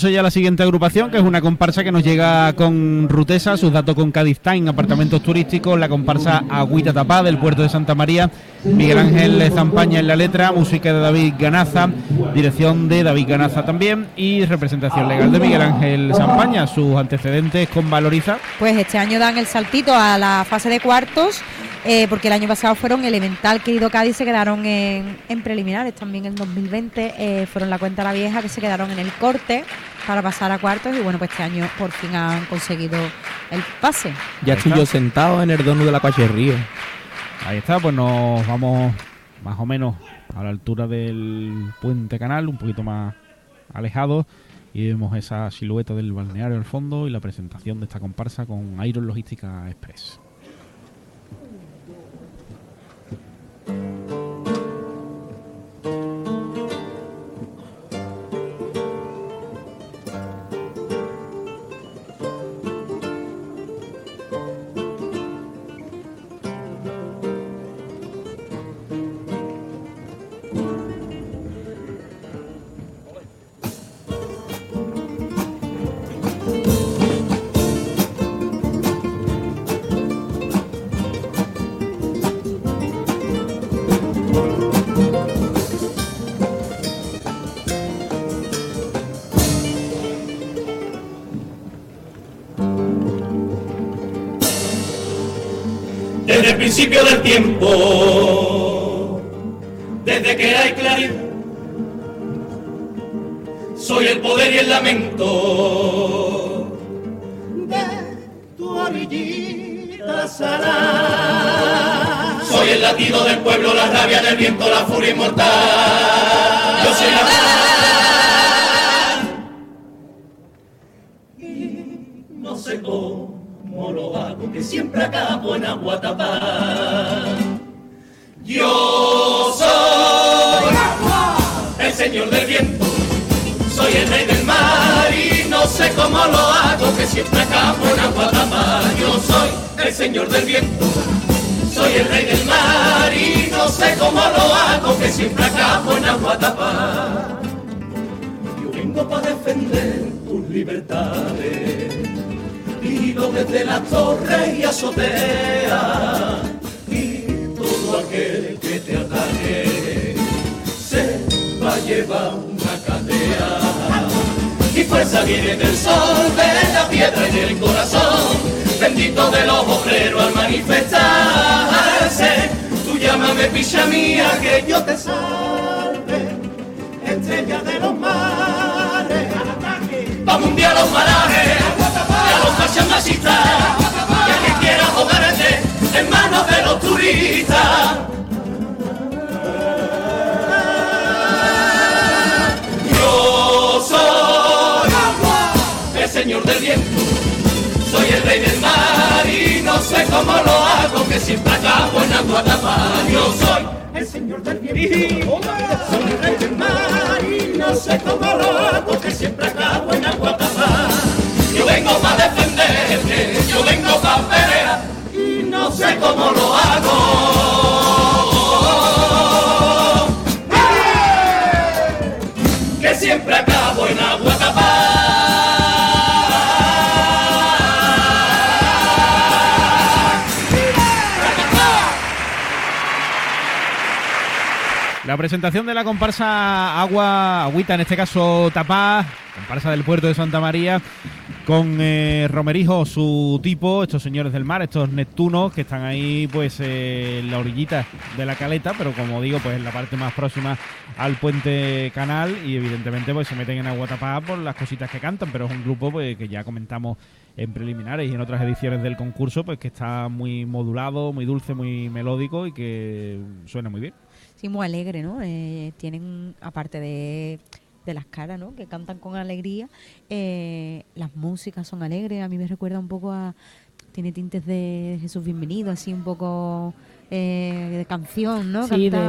Ya la siguiente agrupación, que es una comparsa que nos llega con Rutesa, sus datos con Cádiz Time, apartamentos turísticos, la comparsa Agüita Tapá del puerto de Santa María, Miguel Ángel Zampaña en la letra, música de David Ganaza, dirección de David Ganaza también y representación legal de Miguel Ángel Zampaña, sus antecedentes con Valoriza. Pues este año dan el saltito a la fase de cuartos eh, porque el año pasado fueron Elemental, Querido Cádiz, se quedaron en, preliminares, también en 2020 eh, fueron la cuenta la vieja que se quedaron en el corte para pasar a cuartos y bueno, pues este año por fin han conseguido el pase. Ya estoy yo sentado en el dono de la Río. Ahí está, pues nos vamos más o menos a la altura del puente canal, un poquito más alejado y vemos esa silueta del balneario al fondo y la presentación de esta comparsa con Iron Logística Express. Principio del tiempo, desde que hay claridad. Soy el poder y el lamento de tu orillita salada. Soy el latido del pueblo, la rabia del viento, la furia inmortal. Yo soy la lo hago, que siempre acabo en Aguatapá. Yo soy el señor del viento, soy el rey del mar y no sé cómo lo hago, que siempre acabo en Aguatapá. Yo soy el señor del viento, soy el rey del mar y no sé cómo lo hago, que siempre acabo en Aguatapá. Yo vengo para defender tus libertades Vivo desde la torre y azotea. Y todo aquel que te ataque se va a llevar una cadea. Y fuerza viene del sol de la piedra y del corazón. Bendito de los obreros al manifestarse. Tú llámame picha mía que yo te salve. Estrella de los mares vamos un día a los marajes masita, y a quien quiera joderte en manos de los turistas. Yo soy el señor del viento, soy el rey del mar y no sé cómo lo hago, que siempre acabo en Aguatapá. Yo soy el señor del viento, soy el rey del mar y no sé cómo lo hago, sé cómo lo hago. Que siempre acabo en agua La presentación de la comparsa Agua, Agüita, en este caso Tapá, comparsa del puerto de Santa María, con eh, Romerijo, su tipo, estos señores del mar, estos Neptunos que están ahí pues eh, en la orillita de la caleta, pero como digo, pues en la parte más próxima al puente canal y evidentemente pues se meten en agua tapada por las cositas que cantan, pero es un grupo pues que ya comentamos en preliminares y en otras ediciones del concurso, pues que está muy modulado, muy dulce, muy melódico y que suena muy bien. Sí, muy alegre, ¿no? Eh, tienen, aparte de de las caras, ¿no? Que cantan con alegría. Eh, las músicas son alegres. A mí me recuerda un poco a... Tiene tintes de Jesús Bienvenido, así un poco eh, de canción, ¿no? Sí, de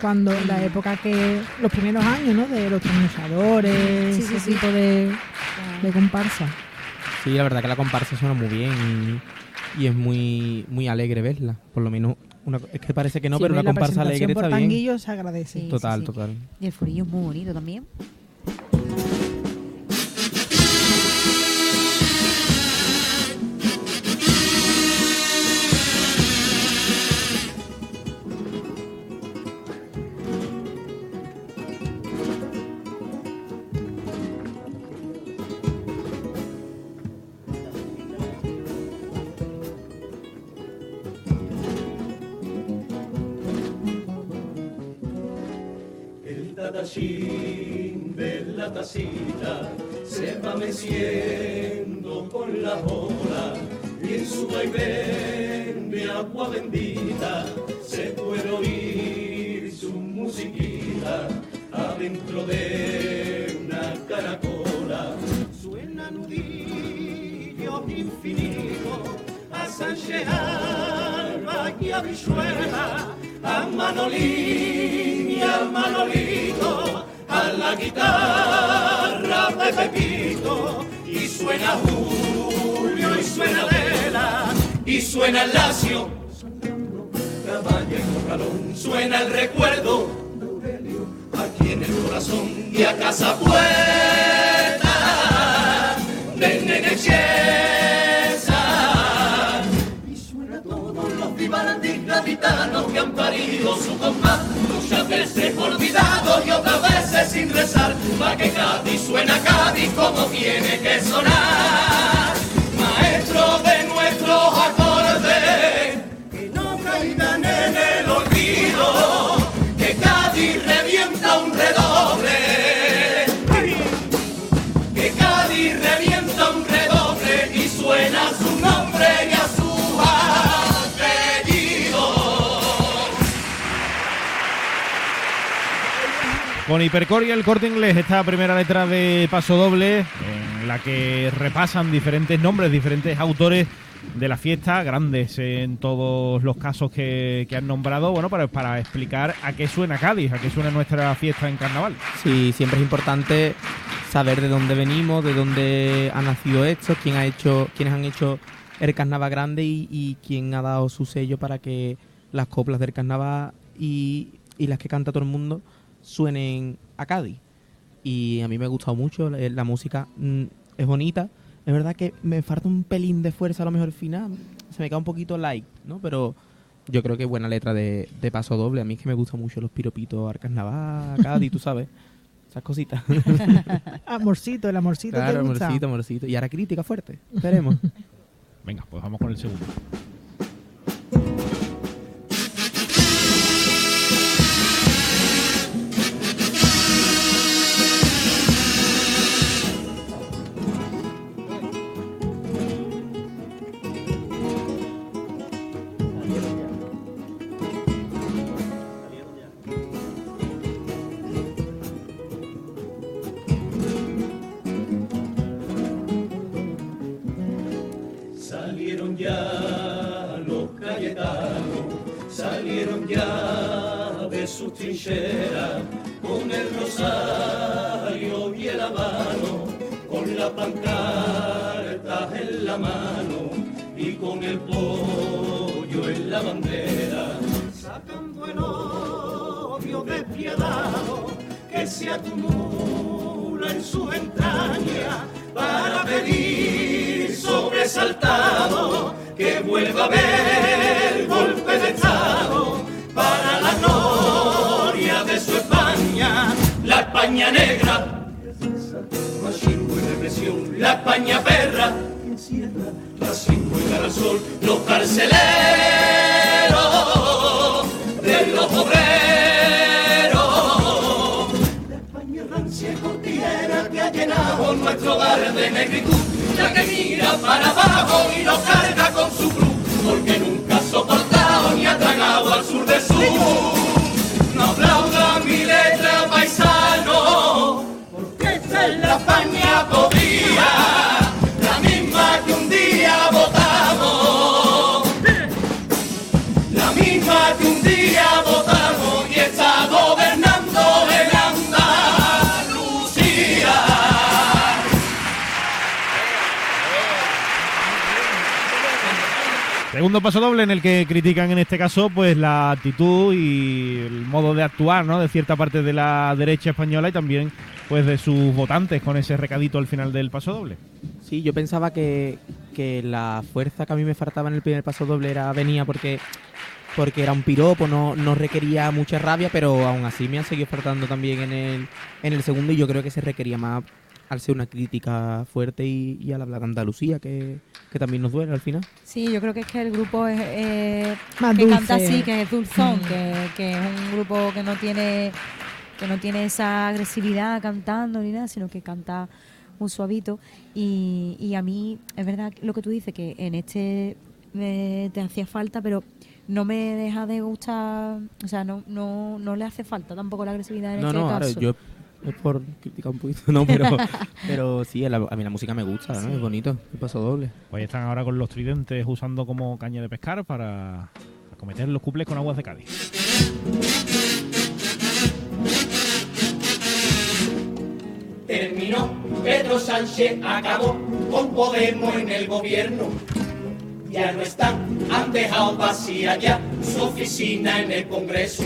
cuando la época que... Los primeros años, ¿no? De los trasnochadores, ese tipo de, de comparsa. Sí, la verdad que la comparsa suena muy bien y, es muy, muy alegre verla. Por lo menos es que parece que no, pero una comparsa alegre por está bien. se agradece. total, total. Y el furillo es muy bonito también. La olas y en su vaivén de agua bendita se puede oír su musiquita adentro de una caracola. Suena nudillo infinito a Sánchez Alba y a Vichuela, a Manolín y a Manolito, a la guitarra de Pepito, y suena Julio y suena Vela, y suena el Lacio, caballo y corralón, suena el recuerdo aquí en el corazón, y a casa puesta del nene Chiesa. Y suena todos los vivalandis gaditanos que han parido su compás, muchas veces olvidados y otras veces sin rezar, pa' que Cádiz suena Cádiz como tiene que sonar. Con Hipercore el corte inglés, esta primera letra de paso doble, en la que repasan diferentes nombres, diferentes autores de la fiesta, grandes en todos los casos que, que han nombrado, bueno, para, para explicar a qué suena Cádiz, a qué suena nuestra fiesta en carnaval. Sí, siempre es importante saber de dónde venimos, de dónde ha nacido esto, quién ha hecho, quiénes han hecho el carnaval grande y, y quién ha dado su sello para que las coplas del carnaval y, y las que canta todo el mundo suenen a Cádiz. Y a mí me ha gustado mucho, la, la música mm, es bonita. Es verdad que me falta un pelín de fuerza a lo mejor al final, se me queda un poquito light, ¿no? Pero yo creo que buena letra de, de paso doble. A mí es que me gustan mucho los piropitos al carnaval, Cádiz, tú sabes. Esas cositas. Amorcito, el amorcito Claro, te gusta. amorcito, amorcito. Y ahora crítica fuerte. Esperemos. Venga, pues vamos con el segundo. Ya los cayetanos, salieron ya de sus trincheras, con el rosario y el habano, con la pancarta en la mano y con el pollo en la bandera, sacando el odio despiadado que se acumula en sus entrañas para pedir sobresaltado que vuelva a haber golpe de Estado para la gloria de su España, la España negra, y represión, la España perra, racismo y garasol, los carceleros de los obreros. La España rancia y que ha llenado nuestro hogar de negritud, para abajo y nos carga con su cruz, porque nunca ha soportado ni ha tragado al sur de sur. No aplauda mi letra paisano, porque esta es la España podría, Segundo paso doble en el que critican en este caso pues la actitud y el modo de actuar ¿no? de cierta parte de la derecha española y también pues de sus votantes con ese recadito al final del paso doble. Sí, yo pensaba que, que la fuerza que a mí me faltaba en el primer paso doble era venía porque porque era un piropo, no, no requería mucha rabia, pero aún así me ha seguido faltando también en el, en el segundo y yo creo que se requería más al ser una crítica fuerte y, y al hablar de Andalucía, que, que también nos duele al final. Sí, yo creo que es que el grupo es, eh, Más que dulce. canta así, que es dulzón, que, que es un grupo que no tiene que no tiene esa agresividad cantando ni nada, sino que canta un suavito. Y, y a mí, es verdad lo que tú dices, que en este me, te hacía falta, pero no me deja de gustar, o sea, no, no, no le hace falta tampoco la agresividad en No, este no, ahora caso. yo es por criticar un poquito, no, pero, pero sí, la- a mí la música me gusta, ¿no? Es bonito, el paso doble. Pues ahí están ahora con los tridentes usando como caña de pescar para acometer los cuples con aguas de Cádiz. Terminó, Pedro Sánchez acabó con Podemos en el gobierno. Ya no están, han dejado vacía ya su oficina en el Congreso.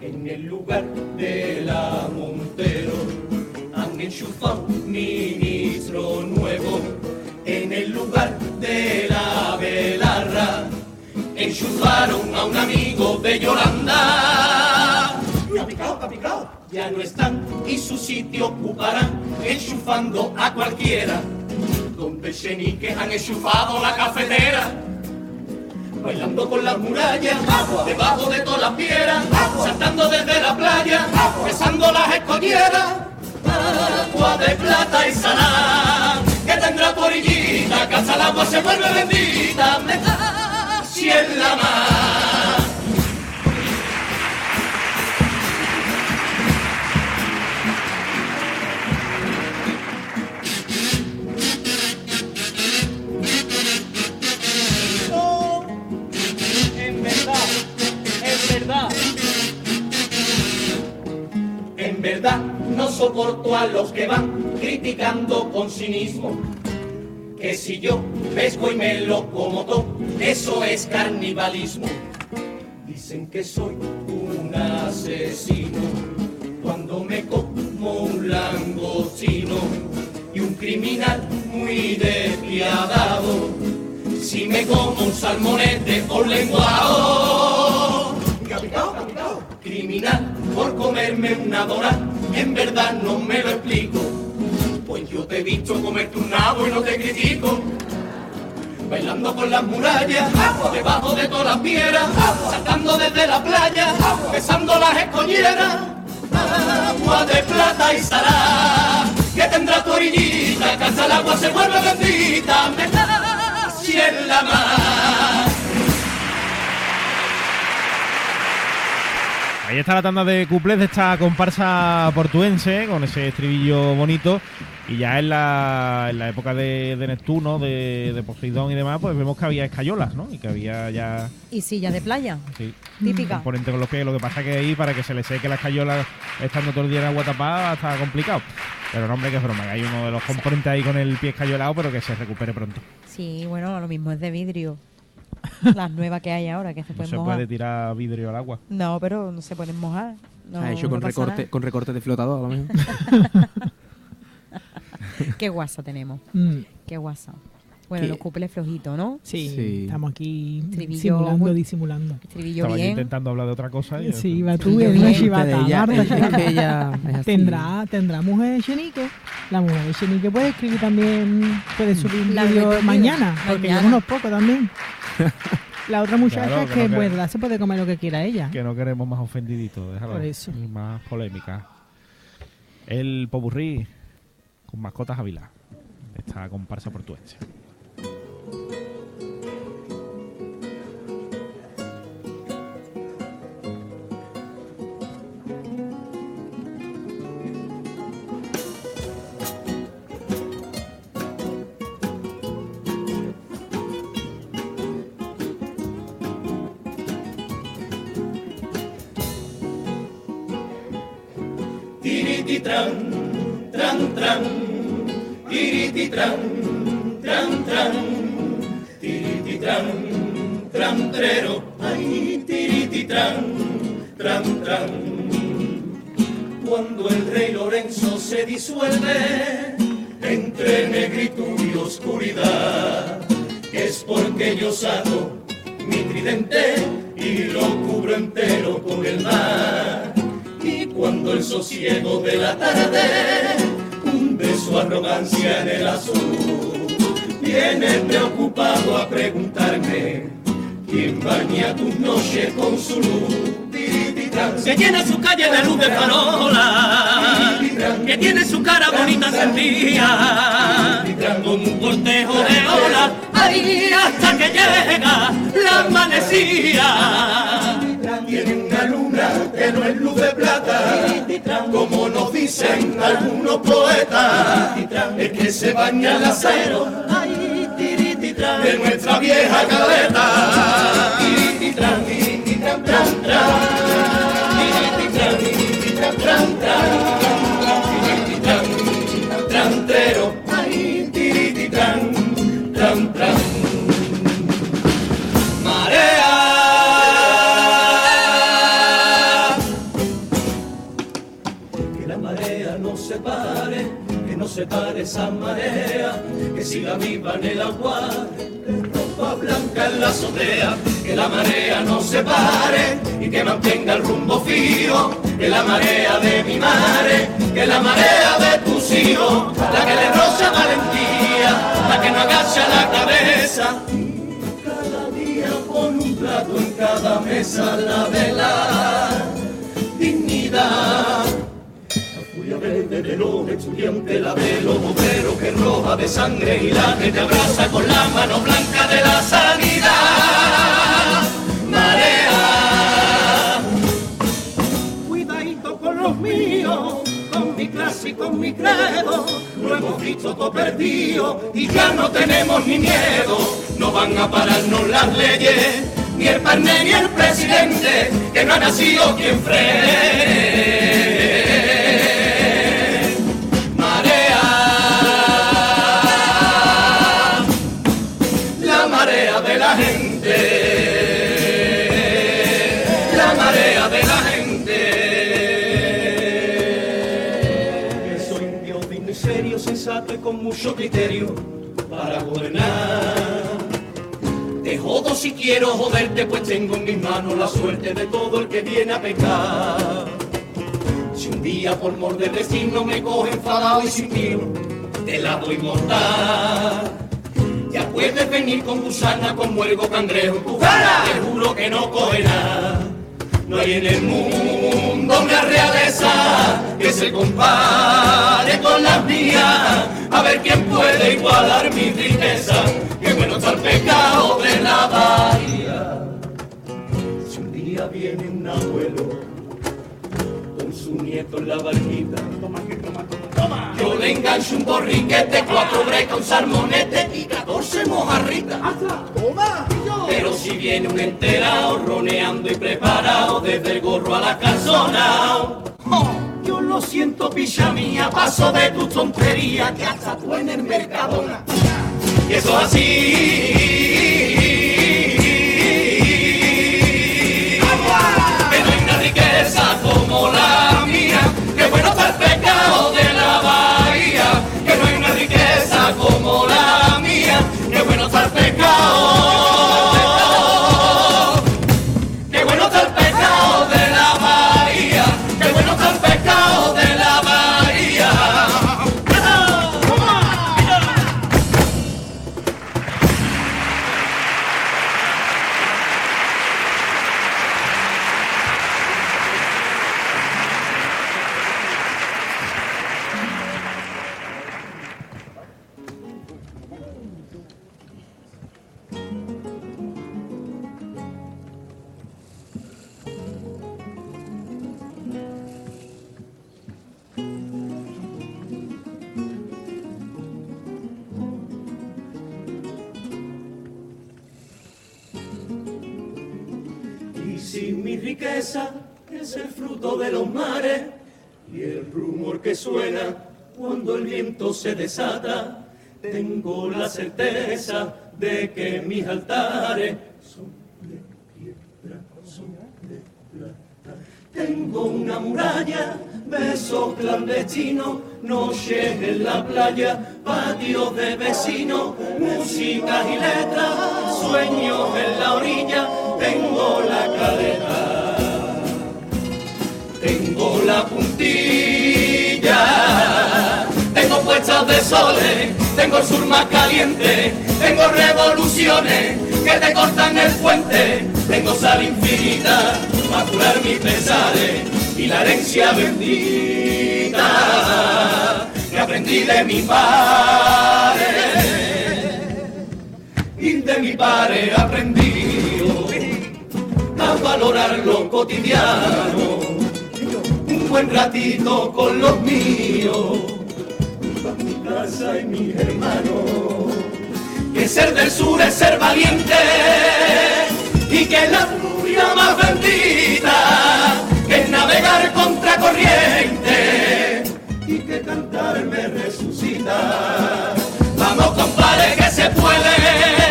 En el lugar de la Montero han enchufado ministro nuevo. En el lugar de la Belarra enchufaron a un amigo de Yolanda. Ya no están y su sitio ocuparán enchufando a cualquiera. Donde Chenique han enchufado la cafetera. Bailando con las murallas, debajo de todas las piedras, saltando desde la playa, besando las escolleras. Agua de plata y salada, que tendrá tu orillita, que hasta el agua se vuelve bendita. Me da si en la mar. No soporto a los que van criticando con cinismo. Que si yo pesco y me lo como todo, eso es carnivalismo. Dicen que soy un asesino cuando me como un langostino y un criminal muy despiadado. Si me como un salmonete o un lenguado, criminal por comerme una dora, en verdad no me lo explico. Pues yo te he visto comerte un nabo y no te critico. Bailando con las murallas, debajo de todas las piedras, saltando desde la playa, besando las escolleras. Agua de plata y salá, que tendrá tu orillita, que el agua se vuelve bendita. Me da si en la mar. Ahí está la tanda de cuplés de esta comparsa portuense con ese estribillo bonito. Y ya en la, en la época de, de Neptuno, de, de Poseidón y demás, pues vemos que había escayolas, ¿no? Y que había ya Y sillas de playa, sí, típica. componente con los pies. Lo que pasa que ahí, para que se le seque la escayola estando todo el día en agua tapada, está complicado. Pero no, hombre, que es broma, que hay uno de los componentes ahí con el pie escayolado, pero que se recupere pronto. Sí, bueno, lo mismo es de vidrio. Las nuevas que hay ahora, que se No pueden se mojar. puede tirar vidrio al agua. No, pero no se pueden mojar. No, ha hecho no con recorte, nada. con recorte de flotador, a lo mejor. Qué guasa tenemos. Mm, Qué guasa. Bueno, ¿Qué? los cuples flojitos, ¿no? sí, Sí. estamos aquí Estribillo disimulando, muy- disimulando. Estribillo Estaba bien. intentando hablar de otra cosa. Y Sí, va tú, bien. ella- Marta, es que chivata. ella es así. Tendrá, tendrá mujer de Chenique. La mujer de Chenique puede escribir también, puede subir un La vídeo repetida. mañana, porque Mañana. lleva unos pocos también. La otra muchacha Claro, es que que no en verdad se puede comer lo que quiera ella. que no queremos más ofendiditos, déjalo. Por eso. Y más polémica. El Popurrí con mascotas Ávila. Esta comparsa portuense. Tiriti tran, tran tran, tiriti tran, tran tran, tiriti tran, tran trero, ay tiriti tran, tran tran. Cuando el rey Lorenzo se disuelve entre negritud y oscuridad, es porque yo saco mi tridente y lo cubro entero con el mar. Cuando el sosiego de la tarde hunde su arrogancia en el azul, viene preocupado a preguntarme quién baña tus noches con su luz. Que tiene su calle de luz de farola, que tiene su cara bonita sentía, con un cortejo de olas, ahí hasta que llega la amanecía. Tiene una luna que no es luz de plata, como nos dicen algunos poetas, es que se baña el acero de nuestra vieja caleta. Siga viva en el agua, ropa blanca en la azotea, que la marea no se pare y que mantenga el rumbo fijo, que la marea de mi madre, que la marea de tus hijos, la que le roza valentía, la que no agacha la cabeza. Cada día pon un plato en cada mesa, la de Verde de los estudiantes, la de los obreros que roja de sangre y la que te abraza con la mano blanca de la sanidad. Marea, cuidadito con los míos, con mi clase y con mi credo. Lo hemos visto todo perdido y ya no tenemos ni miedo. No van a pararnos las leyes, ni el parné ni el presidente, que no ha nacido quien frene. Con mucho criterio para gobernar. Te jodo si quiero joderte, pues tengo en mis manos la suerte de todo el que viene a pecar. Si un día por mor del destino me coge enfadado y sin tiro, te la doy mortal. Ya puedes venir con gusana, con muergo, cangrejo, tu cara. Te juro que no coge nada. No hay en el mundo una realeza que se compare con las mías. A ver quién puede igualar mi riqueza. Qué bueno está el pecado de la bahía. Si un día viene un abuelo con su nieto en la barquita. Yo le engancho un borriquete, cuatro brecas, un salmonete y catorce mojarritas. Pero si viene un enterado, roneando y preparado, desde el gorro a la calzona. Yo lo siento, picha mía, paso de tu tontería, que hasta tú en el Mercadona. Y eso es así. Que no hay una riqueza riqueza es el fruto de los mares y el rumor que suena cuando el viento se desata, tengo la certeza de que mis altares son de piedra, son de plata. Tengo una muralla, besos clandestinos, noches en la playa, patios de vecinos, músicas y letras, sueños en la orilla, tengo la cadena, tengo la puntilla, tengo puestas de soles, tengo el sur más caliente, tengo revoluciones que te cortan el puente, tengo sal infinita para curar mis pesares y la herencia bendita que aprendí de mi padre. Y de mi padre aprendí a valorar lo cotidiano, un buen ratito con los míos, mi casa y mis hermanos. Que ser del sur es ser valiente y que la furia más bendita es navegar contra corriente y que cantar me resucita. Vamos compadre que se puede,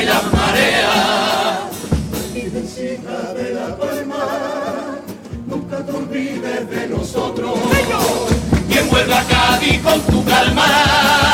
y las mareas. Y de la palma nunca te olvides de nosotros. Quien vuelva a Cádiz con tu calma